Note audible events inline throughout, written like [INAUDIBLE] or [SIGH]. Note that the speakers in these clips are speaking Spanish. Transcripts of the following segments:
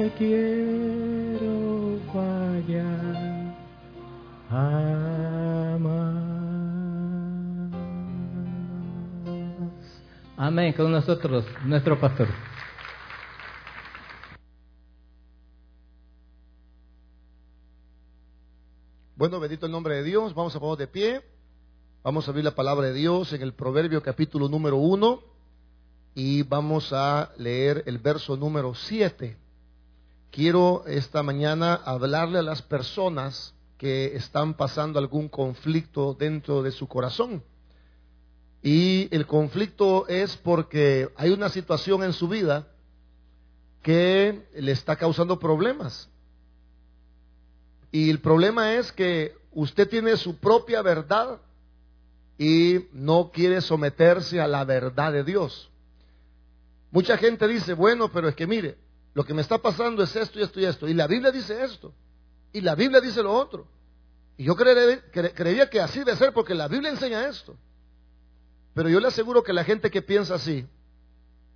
te quiero vaya Amén. Con nosotros, nuestro pastor. Bueno, bendito el nombre de Dios. Vamos a poner de pie. Vamos a abrir la palabra de Dios en el Proverbio capítulo número 1 y vamos a leer el verso número 7. Quiero esta mañana hablarle a las personas que están pasando algún conflicto dentro de su corazón. Y el conflicto es porque hay una situación en su vida que le está causando problemas. Y el problema es que usted tiene su propia verdad y no quiere someterse a la verdad de Dios. Mucha gente dice, bueno, pero es que mire, lo que me está pasando es esto y esto y esto. Y la Biblia dice esto. Y la Biblia dice lo otro. Y yo creería, que así debe ser porque la Biblia enseña esto. Pero yo le aseguro que la gente que piensa así,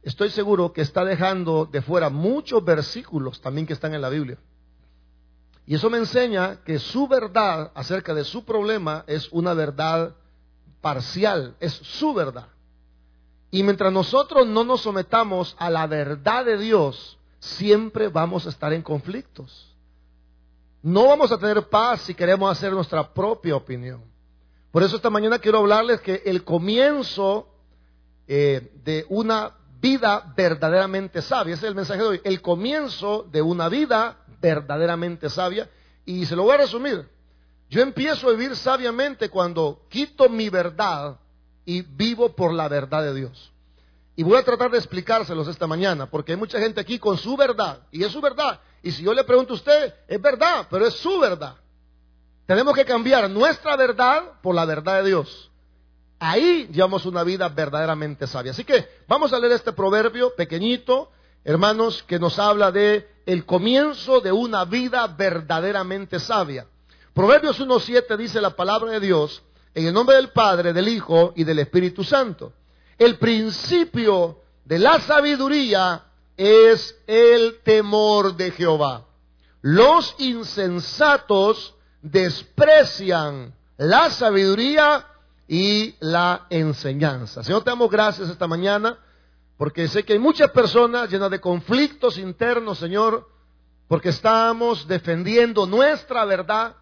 estoy seguro que está dejando de fuera muchos versículos también que están en la Biblia. Y eso me enseña que su verdad acerca de su problema es una verdad parcial, es su verdad. Y mientras nosotros no nos sometamos a la verdad de Dios, siempre vamos a estar en conflictos. No vamos a tener paz si queremos hacer nuestra propia opinión. Por eso esta mañana quiero hablarles que el comienzo eh, de una vida verdaderamente sabia, ese es el mensaje de hoy, el comienzo de una vida verdaderamente sabia. Y se lo voy a resumir. Yo empiezo a vivir sabiamente cuando quito mi verdad y vivo por la verdad de Dios. Y voy a tratar de explicárselos esta mañana, porque hay mucha gente aquí con su verdad, y es su verdad. Y si yo le pregunto a usted, es verdad, pero es su verdad. Tenemos que cambiar nuestra verdad por la verdad de Dios. Ahí llevamos una vida verdaderamente sabia. Así que vamos a leer este proverbio pequeñito, hermanos, que nos habla de el comienzo de una vida verdaderamente sabia. Proverbios 1.7 dice la palabra de Dios en el nombre del Padre, del Hijo y del Espíritu Santo. El principio de la sabiduría es el temor de Jehová. Los insensatos desprecian la sabiduría y la enseñanza. Señor, te damos gracias esta mañana porque sé que hay muchas personas llenas de conflictos internos, Señor, porque estamos defendiendo nuestra verdad,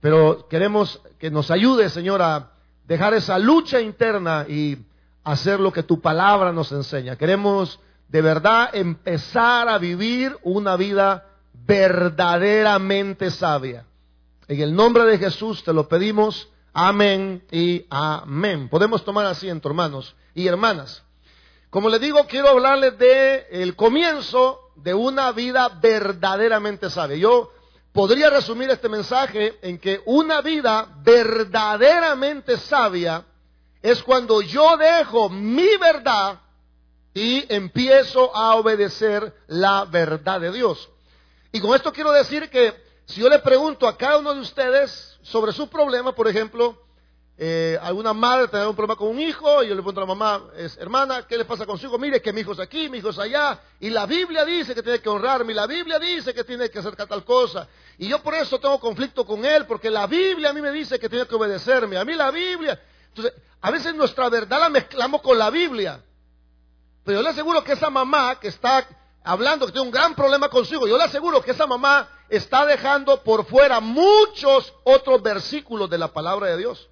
pero queremos que nos ayude, Señor, a dejar esa lucha interna y hacer lo que tu palabra nos enseña. Queremos de verdad empezar a vivir una vida verdaderamente sabia. En el nombre de Jesús te lo pedimos. Amén y amén. Podemos tomar asiento, hermanos y hermanas. Como le digo, quiero hablarles de el comienzo de una vida verdaderamente sabia. Yo podría resumir este mensaje en que una vida verdaderamente sabia es cuando yo dejo mi verdad y empiezo a obedecer la verdad de Dios. Y con esto quiero decir que si yo le pregunto a cada uno de ustedes sobre su problema, por ejemplo, eh, alguna madre tiene un problema con un hijo y yo le pregunto a la mamá, es, hermana, ¿qué le pasa con su hijo? Mire que mi hijo es aquí, mi hijo es allá, y la Biblia dice que tiene que honrarme, la Biblia dice que tiene que hacer tal cosa. Y yo por eso tengo conflicto con él, porque la Biblia a mí me dice que tiene que obedecerme, a mí la Biblia. Entonces, a veces nuestra verdad la mezclamos con la Biblia. Pero yo le aseguro que esa mamá que está hablando, que tiene un gran problema con su hijo, yo le aseguro que esa mamá está dejando por fuera muchos otros versículos de la palabra de Dios.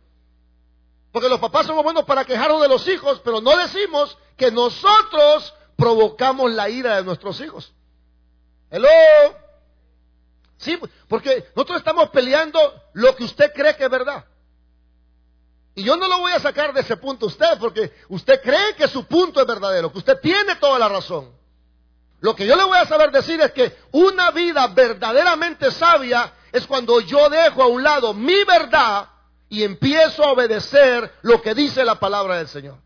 Porque los papás somos buenos para quejarnos de los hijos, pero no decimos que nosotros provocamos la ira de nuestros hijos. Hello. Sí, porque nosotros estamos peleando lo que usted cree que es verdad. Y yo no lo voy a sacar de ese punto a usted, porque usted cree que su punto es verdadero, que usted tiene toda la razón. Lo que yo le voy a saber decir es que una vida verdaderamente sabia es cuando yo dejo a un lado mi verdad y empiezo a obedecer lo que dice la palabra del Señor.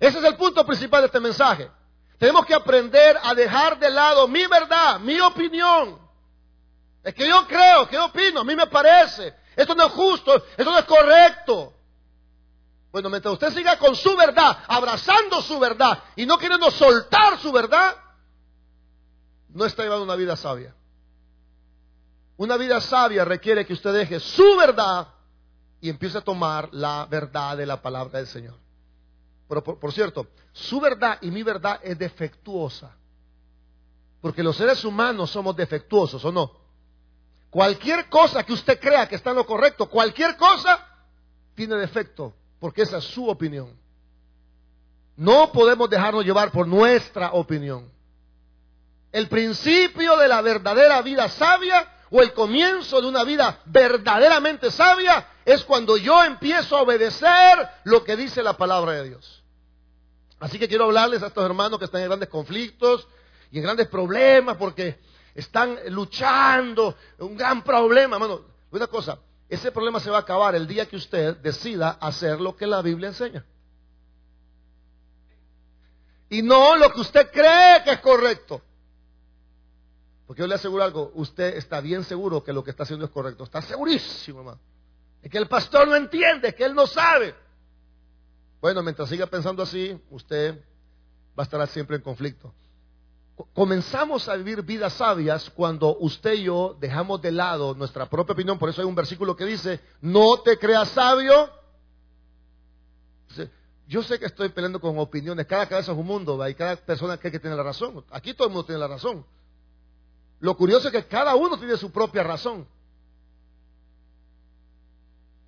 Ese es el punto principal de este mensaje. Tenemos que aprender a dejar de lado mi verdad, mi opinión. Es que yo creo, que opino, a mí me parece. Esto no es justo, esto no es correcto. Bueno, mientras usted siga con su verdad, abrazando su verdad y no queriendo soltar su verdad, no está llevando una vida sabia. Una vida sabia requiere que usted deje su verdad y empiece a tomar la verdad de la palabra del Señor. Pero por, cierto, su verdad y mi verdad es defectuosa. Porque los seres humanos somos defectuosos, ¿o no? Cualquier cosa que usted crea que está en lo correcto, cualquier cosa tiene defecto, porque esa es su opinión. No podemos dejarnos llevar por nuestra opinión. El principio de la verdadera vida sabia o el comienzo de una vida verdaderamente sabia es cuando yo empiezo a obedecer lo que dice la palabra de Dios. Así que quiero hablarles a estos hermanos que están en grandes conflictos y en grandes problemas porque están luchando, un gran problema. Hermano, una cosa, ese problema se va a acabar el día que usted decida hacer lo que la Biblia enseña. Y no lo que usted cree que es correcto. Porque yo le aseguro algo, usted está bien seguro que lo que está haciendo es correcto. Está segurísimo, hermano. Es que el pastor no entiende, es que él no sabe. Bueno, mientras siga pensando así, usted va a estar siempre en conflicto. Comenzamos a vivir vidas sabias cuando usted y yo dejamos de lado nuestra propia opinión. Por eso hay un versículo que dice, no te creas sabio. Yo sé que estoy peleando con opiniones. Cada cabeza es un mundo y cada persona cree que tiene la razón. Aquí todo el mundo tiene la razón. Lo curioso es que cada uno tiene su propia razón.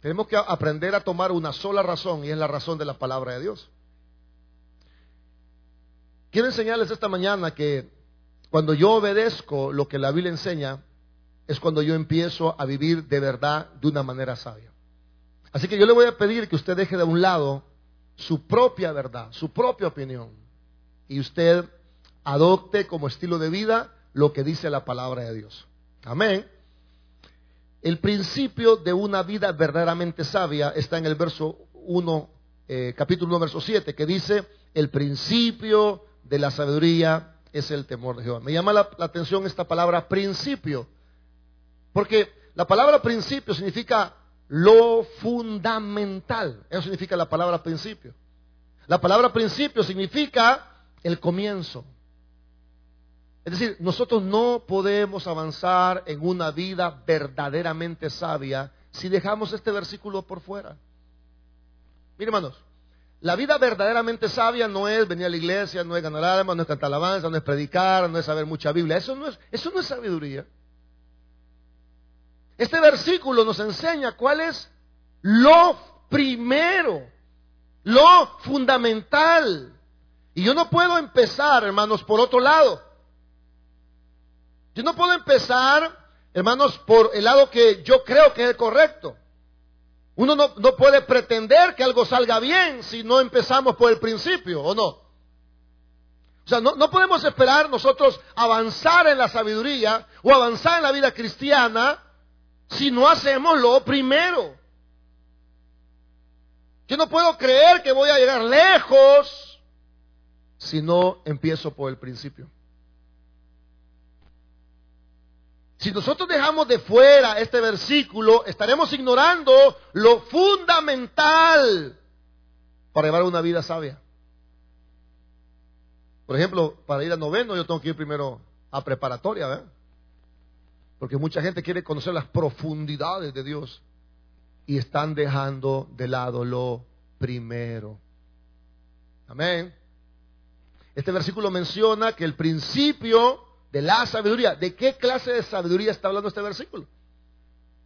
Tenemos que aprender a tomar una sola razón y es la razón de la palabra de Dios. Quiero enseñarles esta mañana que cuando yo obedezco lo que la Biblia enseña, es cuando yo empiezo a vivir de verdad de una manera sabia. Así que yo le voy a pedir que usted deje de un lado su propia verdad, su propia opinión, y usted adopte como estilo de vida lo que dice la palabra de Dios. Amén. El principio de una vida verdaderamente sabia está en el verso 1, eh, capítulo 1, verso 7, que dice, el principio de la sabiduría es el temor de Jehová. Me llama la, atención esta palabra principio, porque la palabra principio significa lo fundamental. Eso significa la palabra principio. La palabra principio significa el comienzo. Es decir, nosotros no podemos avanzar en una vida verdaderamente sabia si dejamos este versículo por fuera. Miren, hermanos, la vida verdaderamente sabia no es venir a la iglesia, no es ganar almas, no es cantar alabanza, no es predicar, no es saber mucha Biblia. Eso no es, eso no es sabiduría. Este versículo nos enseña cuál es lo primero, lo fundamental. Y yo no puedo empezar, hermanos, por otro lado. Yo no puedo empezar, hermanos, por el lado que yo creo que es correcto. Uno no, no, puede pretender que algo salga bien si no empezamos por el principio, ¿o no? O sea, no, no podemos esperar nosotros avanzar en la sabiduría o avanzar en la vida cristiana si no hacemos lo primero. Yo no puedo creer que voy a llegar lejos si no empiezo por el principio. Si nosotros dejamos de fuera este versículo, estaremos ignorando lo fundamental para llevar una vida sabia. Por ejemplo, para ir a noveno yo tengo que ir primero a preparatoria, ¿verdad? Porque mucha gente quiere conocer las profundidades de Dios y están dejando de lado lo primero. Amén. Este versículo menciona que el principio de la sabiduría. ¿De qué clase de sabiduría está hablando este versículo?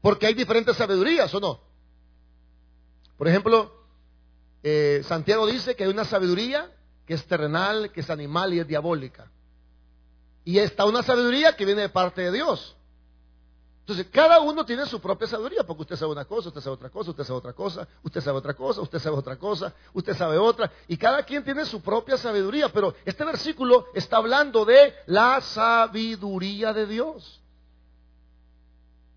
Porque hay diferentes sabidurías, ¿o no? Por ejemplo, eh, Santiago dice que hay una sabiduría que es terrenal, que es animal y es diabólica. Y está una sabiduría que viene de parte de Dios. Entonces, cada uno tiene su propia sabiduría, porque usted sabe una cosa, usted sabe otra cosa, usted sabe otra cosa, usted sabe otra cosa, usted sabe otra cosa, usted sabe otra, y cada quien tiene su propia sabiduría, pero este versículo está hablando de la sabiduría de Dios.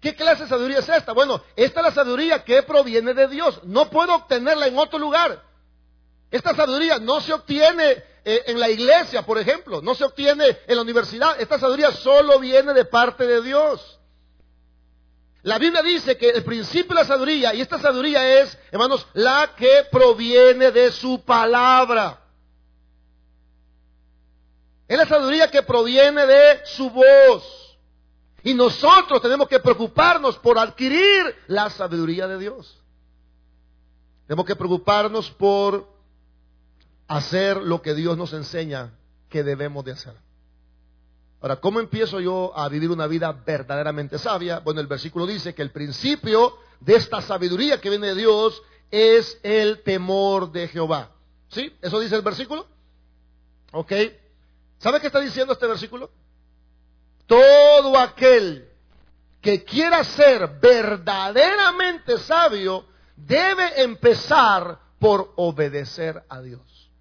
¿Qué clase de sabiduría es esta? Bueno, esta es la sabiduría que proviene de Dios. No puedo obtenerla en otro lugar. Esta sabiduría no se obtiene eh, en la iglesia, por ejemplo, no se obtiene en la universidad. Esta sabiduría solo viene de parte de Dios. La Biblia dice que el principio de la sabiduría, y esta sabiduría es, hermanos, la que proviene de su palabra. Es la sabiduría que proviene de su voz. Y nosotros tenemos que preocuparnos por adquirir la sabiduría de Dios. Tenemos que preocuparnos por hacer lo que Dios nos enseña que debemos de hacer. Ahora, ¿cómo empiezo yo a vivir una vida verdaderamente sabia? Bueno, el versículo dice que el principio de esta sabiduría que viene de Dios es el temor de Jehová. ¿Sí? ¿Eso dice el versículo? ¿Ok? ¿Sabe qué está diciendo este versículo? Todo aquel que quiera ser verdaderamente sabio debe empezar por obedecer a Dios.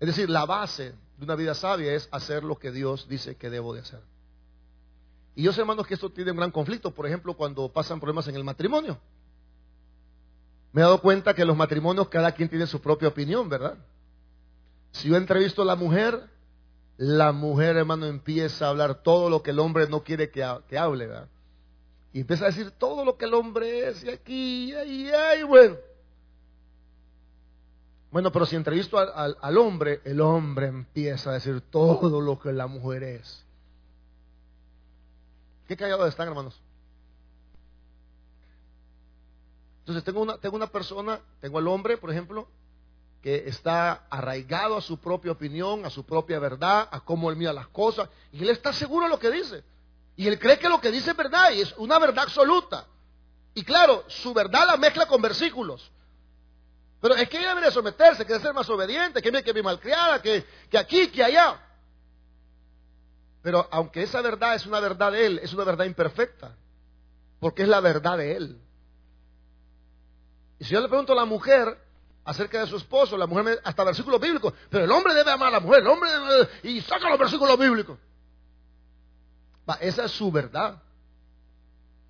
Es decir, la base de una vida sabia es hacer lo que Dios dice que debo de hacer. Y yo sé, hermanos, que esto tiene un gran conflicto, por ejemplo, cuando pasan problemas en el matrimonio. Me he dado cuenta que en los matrimonios cada quien tiene su propia opinión, ¿verdad? Si yo entrevisto a la mujer, la mujer, hermano, empieza a hablar todo lo que el hombre no quiere que, hable, ¿verdad? Y empieza a decir todo lo que el hombre es, y aquí, y ahí, y bueno. Bueno, pero si entrevisto al, hombre, el hombre empieza a decir todo lo que la mujer es. ¿Qué callados están, hermanos? Entonces tengo una, tengo una persona, tengo al hombre, por ejemplo, que está arraigado a su propia opinión, a su propia verdad, a cómo él mira las cosas, y él está seguro de lo que dice. Y él cree que lo que dice es verdad, y es una verdad absoluta. Y claro, su verdad la mezcla con versículos. Pero es que ella debería someterse, que debe ser más obediente, que que me malcriada, que, que aquí, que allá. Pero aunque esa verdad es una verdad de él, es una verdad imperfecta, porque es la verdad de él. Y si yo le pregunto a la mujer acerca de su esposo, la mujer me, hasta versículos bíblicos, pero el hombre debe amar a la mujer, el hombre debe, y saca los versículos bíblicos. Va, esa es su verdad,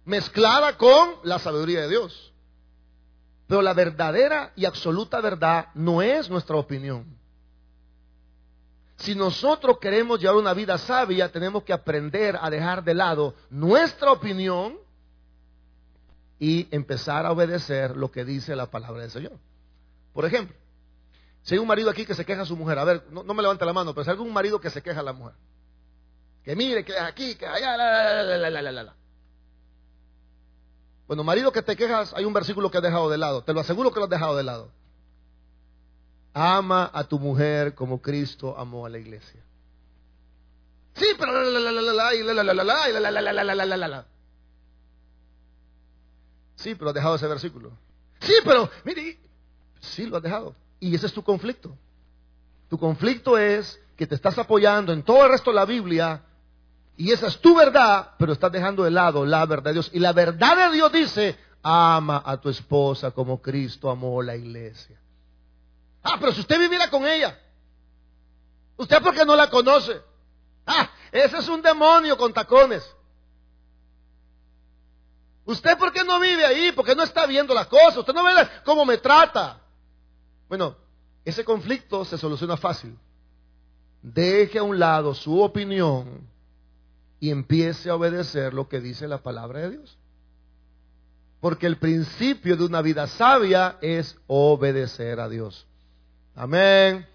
mezclada con la sabiduría de Dios. Pero la verdadera y absoluta verdad no es nuestra opinión. Si nosotros queremos llevar una vida sabia, tenemos que aprender a dejar de lado nuestra opinión y empezar a obedecer lo que dice la palabra del Señor. Por ejemplo, si hay un marido aquí que se queja a su mujer, a ver, no, me levante la mano, pero si hay algún marido que se queja a la mujer, que mire, que aquí, que allá, la, la, la, la, la. Bueno, marido que te quejas, hay un versículo que has dejado de lado. Te lo aseguro que lo has dejado de lado. Ama a tu mujer como Cristo amó a la iglesia. Sí, pero Sí, pero has dejado ese versículo. Sí, pero mire, sí lo has dejado. Y ese es tu conflicto. Tu conflicto es que te estás apoyando en todo el resto de la Biblia y esa es tu verdad, pero estás dejando de lado la verdad de Dios. Y la verdad de Dios dice, ama a tu esposa como Cristo amó la iglesia. Ah, pero si usted viviera con ella, usted porque no la conoce. Ah, ese es un demonio con tacones. ¿Usted por qué no vive ahí? Porque no está viendo las cosas. Usted no ve cómo me trata. Bueno, ese conflicto se soluciona fácil. Deje a un lado su opinión y empiece a obedecer lo que dice la palabra de Dios. Porque el principio de una vida sabia es obedecer a Dios. Amén.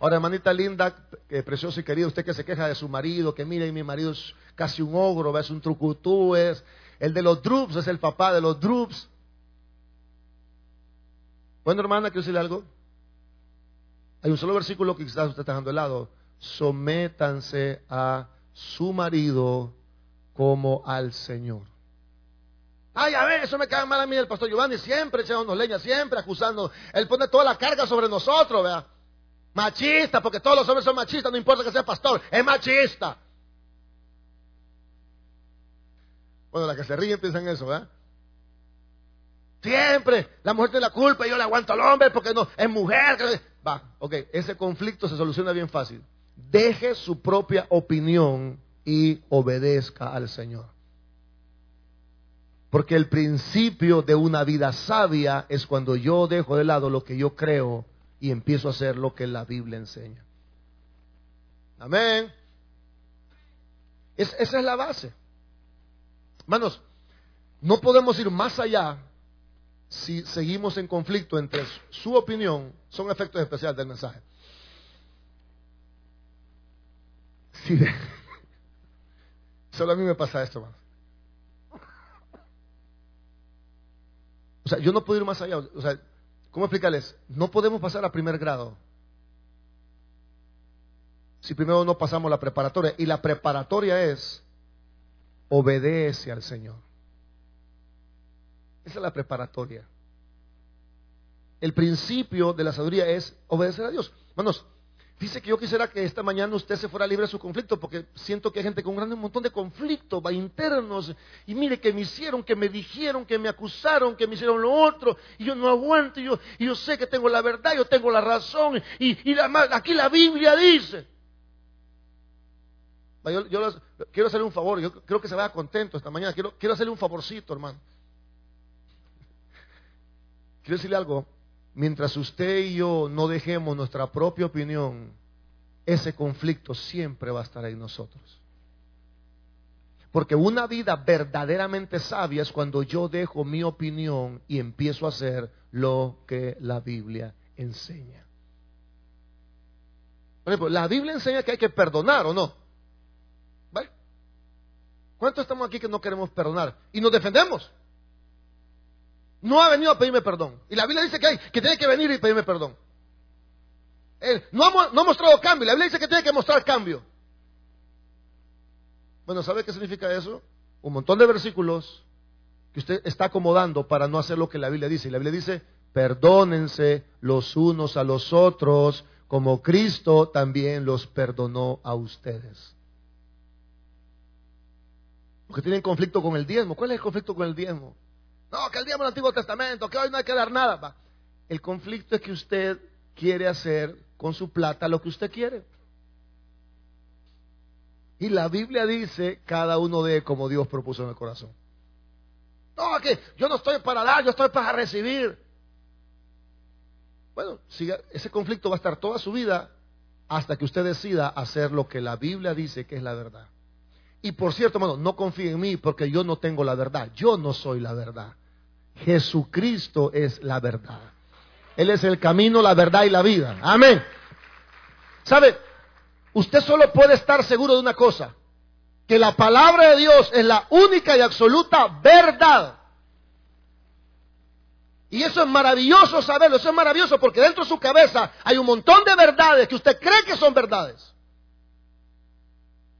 Ahora, hermanita linda, que preciosa y querida, usted que se queja de su marido, que mire, mi marido es casi un ogro, es un trucutú, es el de los drups, es el papá de los drups. Bueno, hermana, quiero decirle algo. Hay un solo versículo que quizás usted está dejando de lado. Sométanse a su marido como al Señor. Ay, a ver, eso me cae mal a mí el pastor Giovanni, siempre echándonos leña, siempre acusando. Él pone toda la carga sobre nosotros, vea. Machista, porque todos los hombres son machistas, no importa que sea pastor, es machista. Bueno, la que se ríe piensa en eso, ¿verdad? Siempre, la mujer tiene la culpa y yo le aguanto al hombre porque no, es mujer. Va, ok, ese conflicto se soluciona bien fácil deje su propia opinión y obedezca al Señor. Porque el principio de una vida sabia es cuando yo dejo de lado lo que yo creo y empiezo a hacer lo que la Biblia enseña. Amén. esa es la base. Hermanos, no podemos ir más allá si seguimos en conflicto entre su opinión, son efectos especiales del mensaje. [LAUGHS] Solo a mí me pasa esto, hermano. O sea, yo no puedo ir más allá. O sea, ¿cómo explicarles? No podemos pasar a primer grado si primero no pasamos la preparatoria. Y la preparatoria es obedece al Señor. Esa es la preparatoria. El principio de la sabiduría es obedecer a Dios. Hermanos, dice que yo quisiera que esta mañana usted se fuera libre de su conflicto, porque siento que hay gente con un montón de conflictos internos. Y mire que me hicieron, que me dijeron, que me acusaron, que me hicieron lo otro. Y yo no aguanto, y yo, y yo sé que tengo la verdad, yo tengo la razón. Y, y aquí la Biblia dice. Yo, quiero hacerle un favor, yo creo que se vaya contento esta mañana. Quiero, quiero hacerle un favorcito, hermano. Quiero decirle algo. Mientras usted y yo no dejemos nuestra propia opinión, ese conflicto siempre va a estar en nosotros. Porque una vida verdaderamente sabia es cuando yo dejo mi opinión y empiezo a hacer lo que la Biblia enseña. Por ejemplo, la Biblia enseña que hay que perdonar o no. ¿Cuántos estamos aquí que no queremos perdonar? Y nos defendemos. No ha venido a pedirme perdón. Y la Biblia dice que, hay, que tiene que venir y pedirme perdón. Él no ha, no ha mostrado cambio. La Biblia dice que tiene que mostrar cambio. Bueno, ¿sabe qué significa eso? Un montón de versículos que usted está acomodando para no hacer lo que la Biblia dice. Y la Biblia dice, perdónense los unos a los otros, como Cristo también los perdonó a ustedes que tienen conflicto con el diezmo. ¿Cuál es el conflicto con el diezmo? No, que el diezmo del Antiguo Testamento, que hoy no hay que dar nada. El conflicto es que usted quiere hacer con su plata lo que usted quiere. Y la Biblia dice, cada uno de como Dios propuso en el corazón. No, que yo no estoy para dar, yo estoy para recibir. Bueno, ese conflicto va a estar toda su vida hasta que usted decida hacer lo que la Biblia dice que es la verdad. Y por cierto, hermano, no confíe en mí porque yo no tengo la verdad. Yo no soy la verdad. Jesucristo es la verdad. Él es el camino, la verdad y la vida. Amén. ¿Sabe? Usted solo puede estar seguro de una cosa. Que la palabra de Dios es la única y absoluta verdad. Y eso es maravilloso saberlo, eso es maravilloso porque dentro de su cabeza hay un montón de verdades que usted cree que son verdades.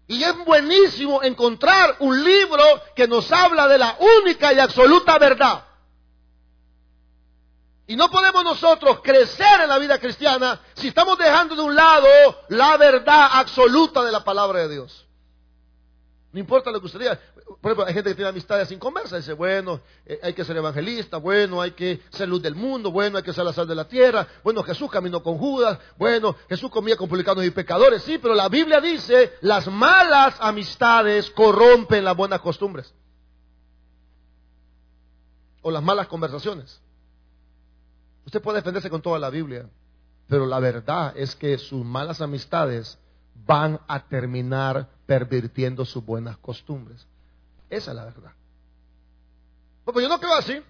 Y es buenísimo encontrar un libro que nos habla de la única y absoluta verdad. Y no podemos nosotros crecer en la vida cristiana si estamos dejando de un lado la verdad absoluta de la palabra de Dios. No importa lo que usted diga. Por ejemplo, hay gente que tiene amistades sin conversa. Dice, bueno, eh, hay que ser evangelista, bueno, hay que ser luz del mundo, bueno, hay que ser la sal de la tierra. Bueno, Jesús caminó con Judas, bueno, Jesús comía con publicanos y pecadores. Sí, pero la Biblia dice, las malas amistades corrompen las buenas costumbres. O las malas conversaciones. Usted puede defenderse con toda la Biblia, pero la verdad es que sus malas amistades van a terminar pervirtiendo sus buenas costumbres. Esa es la verdad. Pues yo no creo así.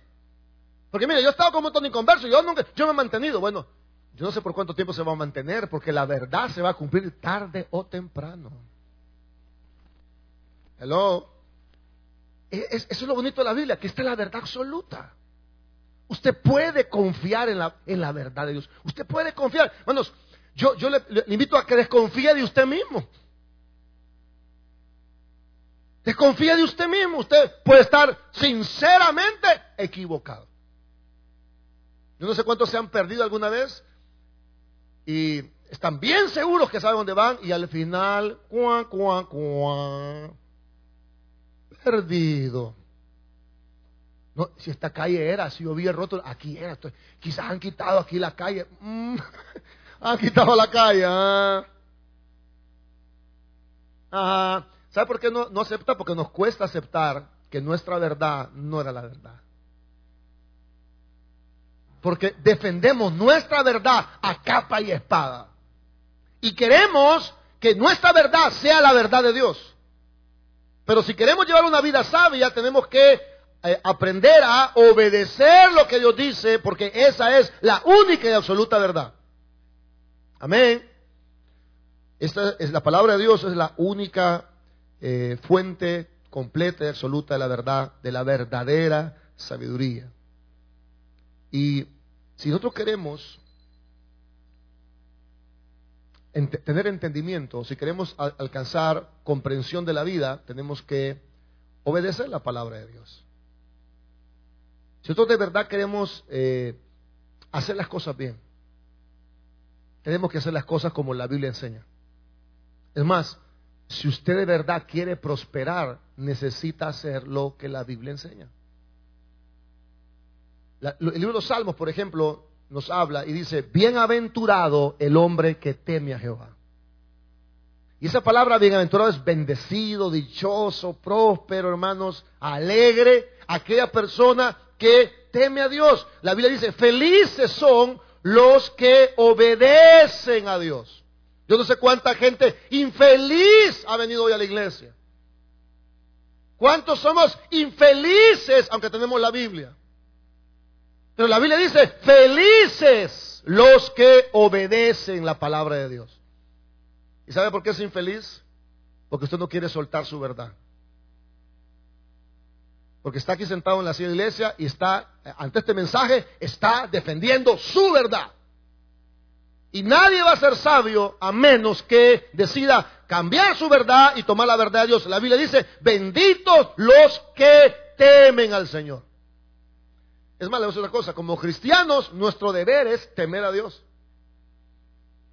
Porque mire, yo he estado con un montón de inconversos, yo nunca, yo me he mantenido. Bueno, yo no sé por cuánto tiempo se va a mantener, porque la verdad se va a cumplir tarde o temprano. Hello. E, eso es lo bonito de la Biblia, que esta es la verdad absoluta. Usted puede confiar en la, en la verdad de Dios. Usted puede confiar. Hermanos, yo, yo le, invito a que desconfíe de usted mismo. Desconfíe de usted mismo. Usted puede estar sinceramente equivocado. Yo no sé cuántos se han perdido alguna vez y están bien seguros que saben dónde van y al final, cuá, cuá, cuá, perdido. No, si esta calle era, si yo vi el roto, aquí era. quizás han quitado aquí la calle. Mm. [LAUGHS] Han quitado la calle. Ah. ¿Sabe por qué no, no acepta? Porque nos cuesta aceptar que nuestra verdad no era la verdad. Porque defendemos nuestra verdad a capa y espada. Y queremos que nuestra verdad sea la verdad de Dios. Pero si queremos llevar una vida sabia, tenemos que aprender a obedecer lo que Dios dice, porque esa es la única y absoluta verdad. Amén. Esta es la palabra de Dios, es la única eh, fuente completa y absoluta de la verdad, de la verdadera sabiduría. Y si nosotros queremos tener entendimiento, si queremos alcanzar comprensión de la vida, tenemos que obedecer la palabra de Dios. Si nosotros de verdad queremos eh, hacer las cosas bien, tenemos que hacer las cosas como la Biblia enseña. Es más, si usted de verdad quiere prosperar, necesita hacer lo que la Biblia enseña. el libro de los Salmos, por ejemplo, nos habla y dice, bienaventurado el hombre que teme a Jehová. Y esa palabra bienaventurado es bendecido, dichoso, próspero, hermanos, alegre, aquella persona que teme a Dios. La Biblia dice, felices son los que obedecen a Dios. Yo no sé cuánta gente infeliz ha venido hoy a la iglesia. ¿Cuántos somos infelices aunque tenemos la Biblia? Pero la Biblia dice, felices los que obedecen la palabra de Dios. ¿Y sabe por qué es infeliz? Porque usted no quiere soltar su verdad. Porque está aquí sentado en la iglesia y está, ante este mensaje, está defendiendo su verdad. Y nadie va a ser sabio a menos que decida cambiar su verdad y tomar la verdad de Dios. La Biblia dice, benditos los que temen al Señor. Es más, le voy a decir una cosa, como cristianos nuestro deber es temer a Dios.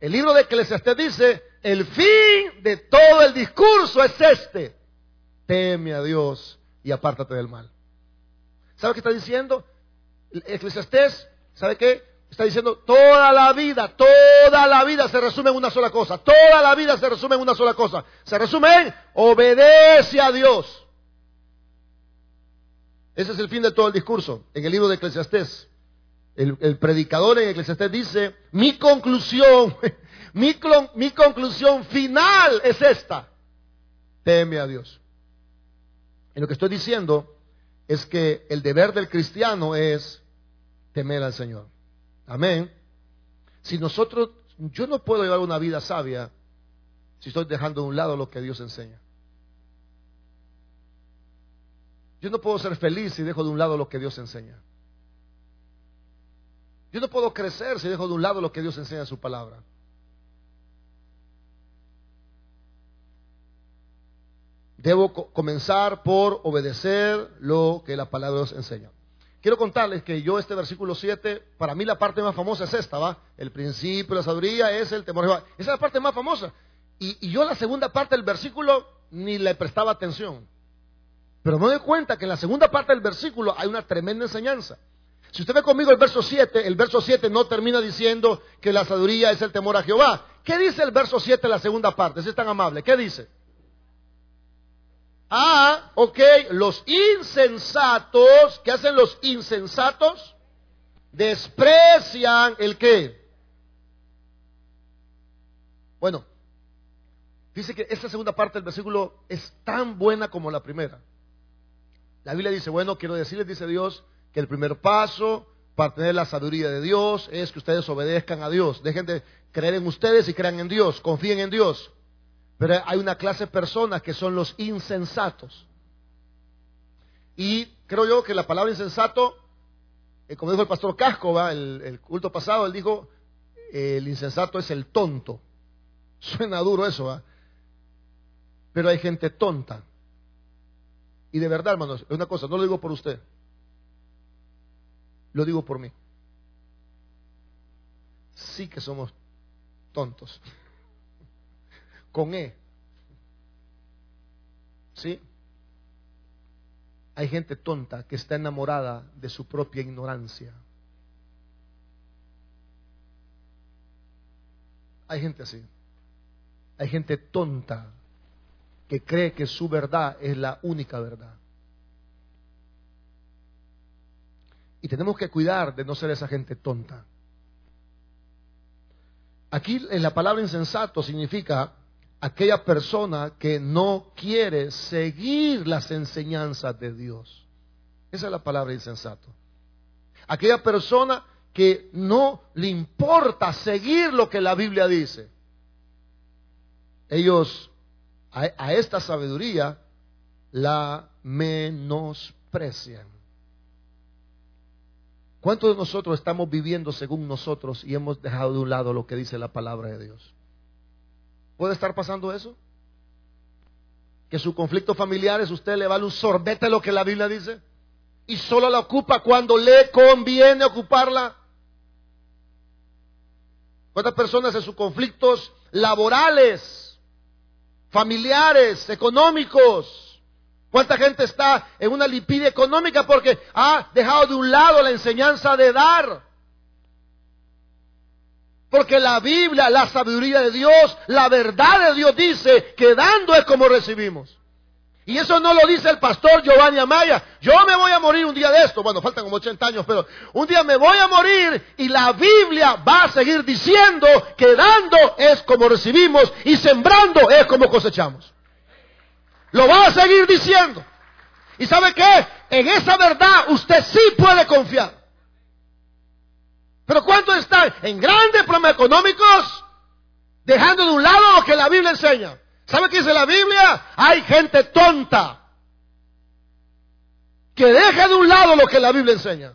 El libro de Eclesiastés dice, el fin de todo el discurso es este, teme a Dios y apártate del mal. ¿Sabe qué está diciendo? Eclesiastés, ¿sabe qué? Está diciendo, toda la vida, toda la vida se resume en una sola cosa. Toda la vida se resume en una sola cosa. Se resume en obedece a Dios. Ese es el fin de todo el discurso. En el libro de Eclesiastés, el, predicador en Eclesiastés dice, mi conclusión, [LAUGHS] mi, mi conclusión final es esta. Teme a Dios. Y lo que estoy diciendo es que el deber del cristiano es temer al Señor. Amén. Si nosotros, yo no puedo llevar una vida sabia si estoy dejando de un lado lo que Dios enseña. Yo no puedo ser feliz si dejo de un lado lo que Dios enseña. Yo no puedo crecer si dejo de un lado lo que Dios enseña en su palabra. Debo comenzar por obedecer lo que la palabra Dios enseña. Quiero contarles que yo este versículo 7, para mí la parte más famosa es esta, ¿va? El principio, la sabiduría es el temor de Jehová. Esa es la parte más famosa. Y, y, yo la segunda parte del versículo ni le prestaba atención. Pero me doy cuenta que en la segunda parte del versículo hay una tremenda enseñanza. Si usted ve conmigo el verso 7, el verso 7 no termina diciendo que la sabiduría es el temor a Jehová. ¿Qué dice el verso 7 la segunda parte? Si es tan amable, ¿qué dice? Ah, ok, los insensatos, ¿qué hacen los insensatos? Desprecian el qué. Bueno, dice que esta segunda parte del versículo es tan buena como la primera. La Biblia dice, bueno, quiero decirles, dice Dios, que el primer paso para tener la sabiduría de Dios es que ustedes obedezcan a Dios. Dejen de creer en ustedes y crean en Dios, confíen en Dios. Pero hay una clase de personas que son los insensatos. Y creo yo que la palabra insensato, eh, como dijo el pastor Casco, El, el, culto pasado, él dijo, el insensato es el tonto. [LAUGHS] Suena duro eso, ¿va? Pero hay gente tonta. Y de verdad, hermanos, es una cosa, no lo digo por usted, lo digo por mí. Sí que somos tontos [LAUGHS] con E. ¿Sí? Hay gente tonta que está enamorada de su propia ignorancia. Hay gente así. Hay gente tonta que cree que su verdad es la única verdad. Y tenemos que cuidar de no ser esa gente tonta. Aquí en la palabra insensato significa aquella persona que no quiere seguir las enseñanzas de Dios. Esa es la palabra insensato. Aquella persona que no le importa seguir lo que la Biblia dice. Ellos a, a esta sabiduría la menosprecian. ¿Cuántos de nosotros estamos viviendo según nosotros y hemos dejado de un lado lo que dice la palabra de Dios? ¿Puede estar pasando eso? Que su conflicto familiar es usted le vale un sorbete lo que la Biblia dice y solo la ocupa cuando le conviene ocuparla. ¿Cuántas personas en sus conflictos laborales, familiares, económicos, ¿Cuánta gente está en una limpidez económica porque ha dejado de un lado la enseñanza de dar? Porque la Biblia, la sabiduría de Dios, la verdad de Dios dice que dando es como recibimos. Y eso no lo dice el pastor Giovanni Amaya. Yo me voy a morir un día de esto. Bueno, faltan como 80 años, pero un día me voy a morir y la Biblia va a seguir diciendo que dando es como recibimos y sembrando es como cosechamos. Lo va a seguir diciendo. ¿Y sabe qué? En esa verdad usted sí puede confiar. Pero ¿cuántos están en grandes problemas económicos dejando de un lado lo que la Biblia enseña? ¿Sabe qué dice la Biblia? Hay gente tonta que deja de un lado lo que la Biblia enseña.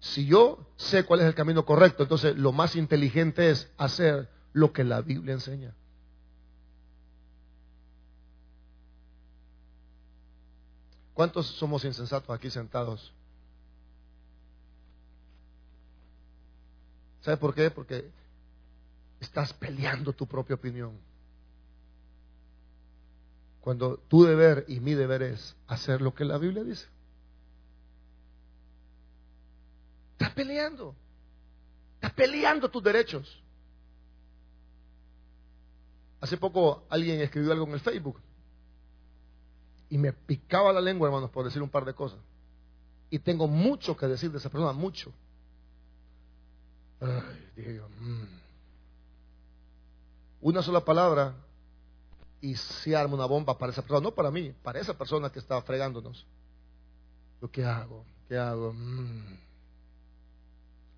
Si yo sé cuál es el camino correcto, entonces lo más inteligente es hacer lo que la Biblia enseña. ¿Cuántos somos insensatos aquí sentados? ¿Sabe por qué? Porque estás peleando tu propia opinión. Cuando tu deber y mi deber es hacer lo que la Biblia dice. Estás peleando. Estás peleando tus derechos. Hace poco alguien escribió algo en el Facebook y me picaba la lengua, hermanos, por decir un par de cosas. Y tengo mucho que decir de esa persona, mucho. Dije yo, mm. Una sola palabra y se arma una bomba para esa persona, no para mí, para esa persona que estaba fregándonos. ¿Yo qué hago? ¿Qué hago? Mm.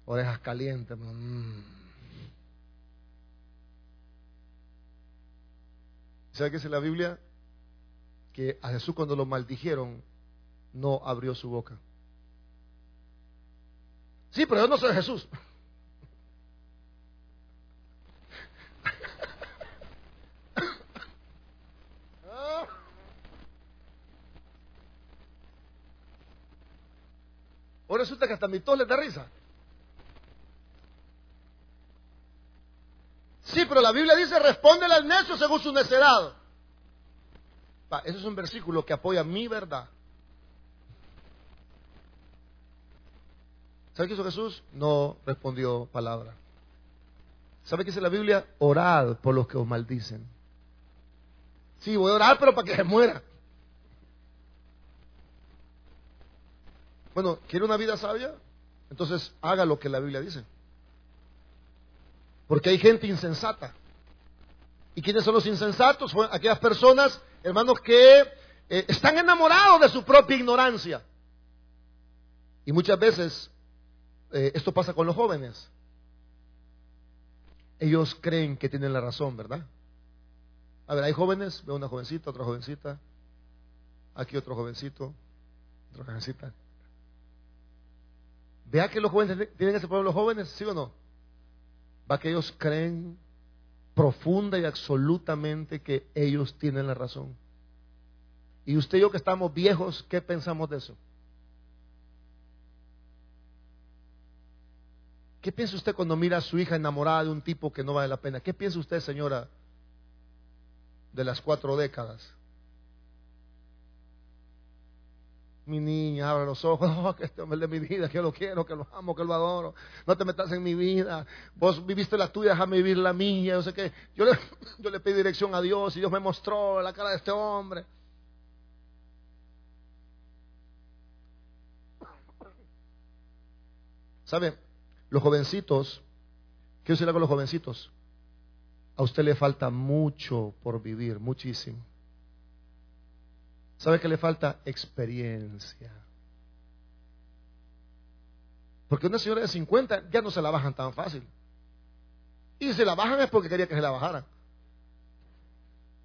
Orejas calientes. Mm. ¿Sabe qué dice la Biblia? que a Jesús cuando lo maldijeron no abrió su boca. Sí, pero yo no soy Jesús. Resulta que hasta mi tos le da risa. Sí, pero la Biblia dice, respóndele al necio según su necedad. Ese es un versículo que apoya mi verdad. ¿Sabe qué hizo Jesús? No respondió palabra. ¿Sabe qué dice la Biblia? Orad por los que os maldicen. Sí, voy a orar, pero para que se muera. Bueno, ¿quiere una vida sabia? Entonces haga lo que la Biblia dice. Porque hay gente insensata. ¿Y quiénes son los insensatos? Son aquellas personas hermanos, que eh, están enamorados de su propia ignorancia. Y muchas veces eh, esto pasa con los jóvenes. Ellos creen que tienen la razón, ¿verdad? A ver, hay jóvenes, veo una jovencita, otra jovencita, aquí otro jovencito, otra jovencita. Vea que los jóvenes tienen ese los jóvenes, ¿sí o no? Va que ellos creen profunda y absolutamente que ellos tienen la razón. Y usted y yo que estamos viejos, ¿qué pensamos de eso? ¿Qué piensa usted cuando mira a su hija enamorada de un tipo que no vale la pena? ¿Qué piensa usted, señora, de las cuatro décadas? Mi niña, abre los ojos, [LAUGHS] oh, que este hombre de mi vida, que lo quiero, que lo amo, que lo adoro. No te metas en mi vida. Vos viviste la tuya, déjame vivir la mía. Yo sé que yo le, [LAUGHS] yo le pedí dirección a Dios y Dios me mostró la cara de este hombre. ¿Sabe? Los jovencitos, ¿qué decirle con los jovencitos? A usted le falta mucho por vivir, muchísimo. ¿Sabe que le falta? Experiencia. Porque una señora de 50 ya no se la bajan tan fácil. Y si la bajan es porque quería que se la bajaran.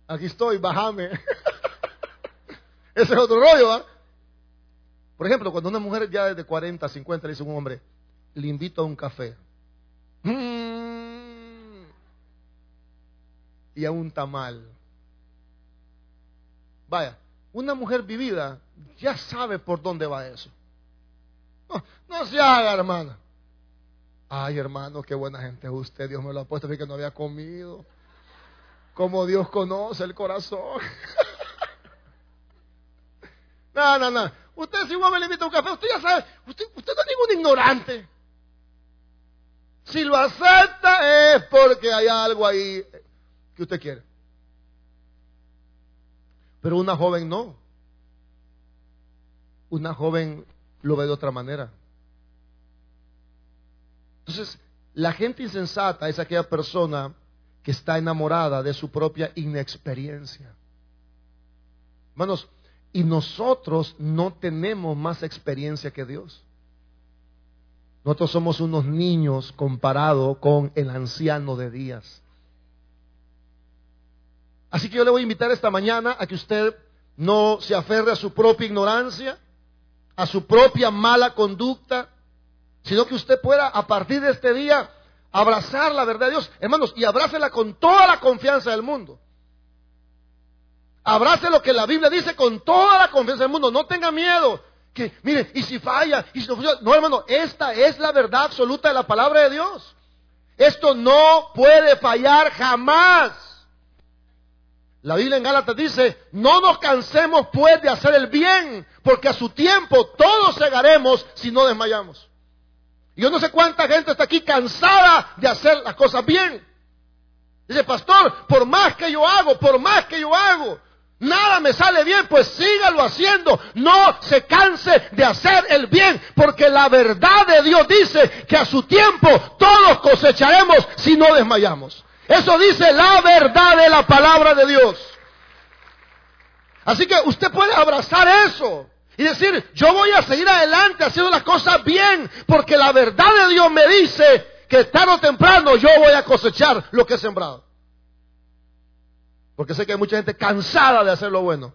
Aquí estoy, bájame. [LAUGHS] Ese es otro rollo, ¿ah? Por ejemplo, cuando una mujer ya de 40, 50 le dice a un hombre, le invito a un café. Mm. y a un tamal. Vaya, una mujer vivida ya sabe por dónde va eso. No, se haga, hermana. Ay, hermano, qué buena gente es usted. Dios me lo ha puesto, que no había comido. Como Dios conoce el corazón. [LAUGHS] no, no, no. Usted si me le invita a un café, usted ya sabe, usted no es ningún ignorante. Si lo acepta es porque hay algo ahí que usted quiere. Pero una joven no. Una joven lo ve de otra manera. Entonces, la gente insensata es aquella persona que está enamorada de su propia inexperiencia. Hermanos, y nosotros no tenemos más experiencia que Dios. Nosotros somos unos niños comparado con el anciano de días. Así que yo le voy a invitar esta mañana a que usted no se aferre a su propia ignorancia, a su propia mala conducta, sino que usted pueda a partir de este día abrazar la verdad de Dios, hermanos, y abrácela con toda la confianza del mundo. Abrace lo que la Biblia dice con toda la confianza del mundo, no tenga miedo. Que, mire, y si falla, y si no funciona, no hermano, esta es la verdad absoluta de la palabra de Dios. Esto no puede fallar jamás. La Biblia en Gálatas dice, no nos cansemos pues de hacer el bien, porque a su tiempo todos llegaremos si no desmayamos. Yo no sé cuánta gente está aquí cansada de hacer las cosas bien. Dice, pastor, por más que yo hago, por más que yo hago, nada me sale bien, pues sígalo haciendo. No se canse de hacer el bien, porque la verdad de Dios dice que a su tiempo todos cosecharemos si no desmayamos. Eso dice la verdad de la palabra de Dios. Así que usted puede abrazar eso y decir, yo voy a seguir adelante haciendo las cosas bien, porque la verdad de Dios me dice que tarde o temprano yo voy a cosechar lo que he sembrado. Porque sé que hay mucha gente cansada de hacer lo bueno.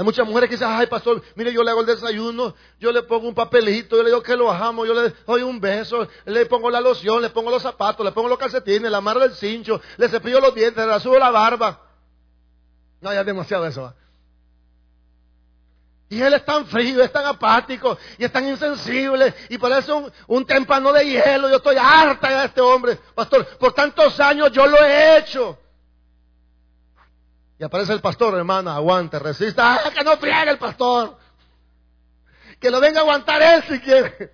Hay muchas mujeres que dicen, ay pastor, mire yo le hago el desayuno, yo le pongo un papelito, yo le digo que lo bajamos, yo le doy un beso, le pongo la loción, le pongo los zapatos, le pongo los calcetines, la marra del cincho, le cepillo los dientes, le subo la barba. No, ya es demasiado eso. Y él es tan frío, es tan apático, y es tan insensible, y parece un, un témpano de hielo. Yo estoy harta de este hombre. Pastor, por tantos años yo lo he hecho. Y aparece el pastor, hermana, aguante, resista. ¡Ah, que no friegue el pastor! Que lo venga a aguantar él si quiere.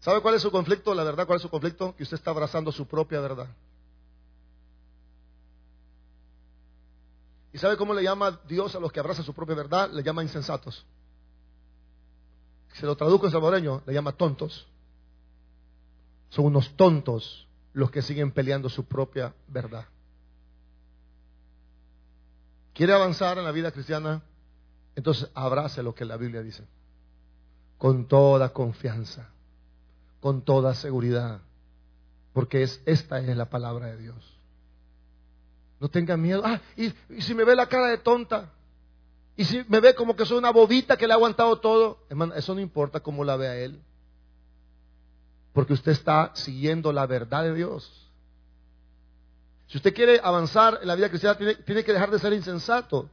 ¿Sabe cuál es su conflicto? La verdad, ¿cuál es su conflicto? Que usted está abrazando su propia verdad. ¿Y sabe cómo le llama Dios a los que abrazan su propia verdad? Le llama insensatos. Se lo traduzco en salvadoreño, le llama tontos. Son unos tontos los que siguen peleando su propia verdad. ¿Quiere avanzar en la vida cristiana? Entonces abrace lo que la Biblia dice. Con toda confianza, con toda seguridad. Porque es, esta es la palabra de Dios. No tenga miedo. Ah, y, si me ve la cara de tonta. Y si me ve como que soy una bobita que le ha aguantado todo. Hermano, eso no importa cómo la vea él. Porque usted está siguiendo la verdad de Dios. Si usted quiere avanzar en la vida cristiana, tiene, que dejar de ser insensato.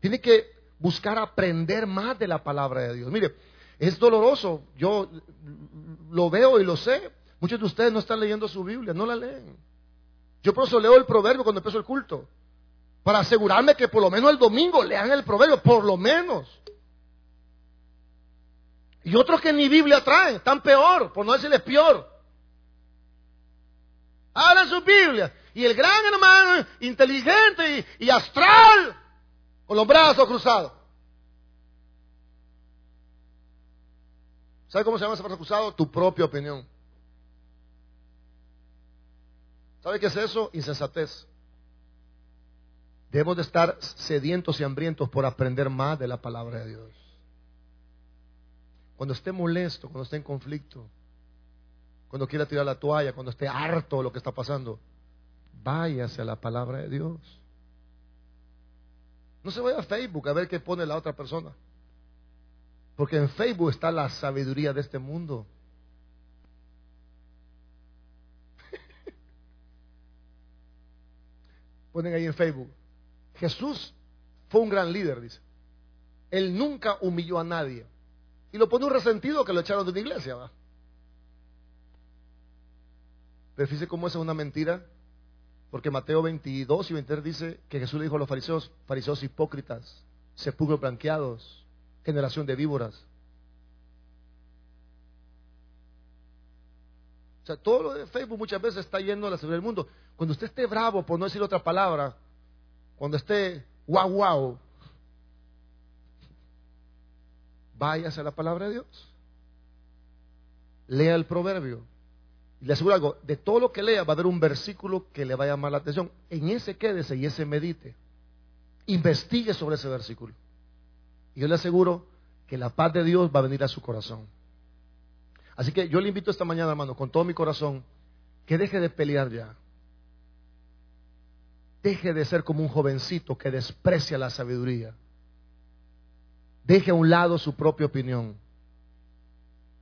Tiene que buscar aprender más de la palabra de Dios. Mire, es doloroso. Yo lo veo y lo sé. Muchos de ustedes no están leyendo su Biblia, no la leen. Yo por eso leo el proverbio cuando empiezo el culto. Para asegurarme que por lo menos el domingo lean el proverbio, por lo menos. Y otros que ni Biblia traen, están peor, por no decirles peor. Abran su Biblia. Y el gran hermano, inteligente y, astral, con los brazos cruzados. ¿Sabe cómo se llama ese brazo cruzado? Tu propia opinión. ¿Sabe qué es eso? Insensatez. Debemos de estar sedientos y hambrientos por aprender más de la palabra de Dios. Cuando esté molesto, cuando esté en conflicto, cuando quiera tirar la toalla, cuando esté harto de lo que está pasando, váyase a la palabra de Dios. No se vaya a Facebook a ver qué pone la otra persona. Porque en Facebook está la sabiduría de este mundo. [LAUGHS] Ponen ahí en Facebook. Jesús fue un gran líder, dice. Él nunca humilló a nadie. Y lo pone un resentido que lo echaron de una iglesia. Pero cómo esa es una mentira. Porque Mateo 22 y 23 dice que Jesús le dijo a los fariseos, fariseos hipócritas, sepulcros blanqueados, generación de víboras. O sea, todo lo de Facebook muchas veces está yendo a la sobre del mundo. Cuando usted esté bravo, por no decir otra palabra, cuando esté guau guau, váyase a la palabra de Dios. Lea el proverbio. Y le aseguro algo, de todo lo que lea va a haber un versículo que le va a llamar la atención. En ese quédese y ese medite. Investigue sobre ese versículo. Y yo le aseguro que la paz de Dios va a venir a su corazón. Así que yo le invito esta mañana, hermano, con todo mi corazón, que deje de pelear ya. Deje de ser como un jovencito que desprecia la sabiduría. Deje a un lado su propia opinión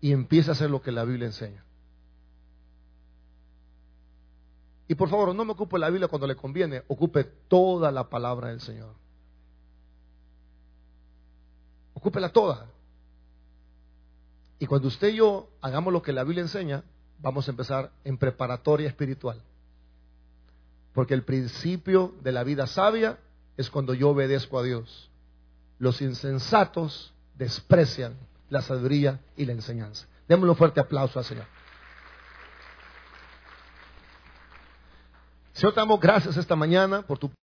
y empiece a hacer lo que la Biblia enseña. Y por favor, no me ocupe la Biblia cuando le conviene, ocupe toda la palabra del Señor. Ocúpela toda. Y cuando usted y yo hagamos lo que la Biblia enseña, vamos a empezar en preparatoria espiritual. Porque el principio de la vida sabia es cuando yo obedezco a Dios. Los insensatos desprecian la sabiduría y la enseñanza. Démosle un fuerte aplauso al Señor. Señor, te gracias esta mañana por tu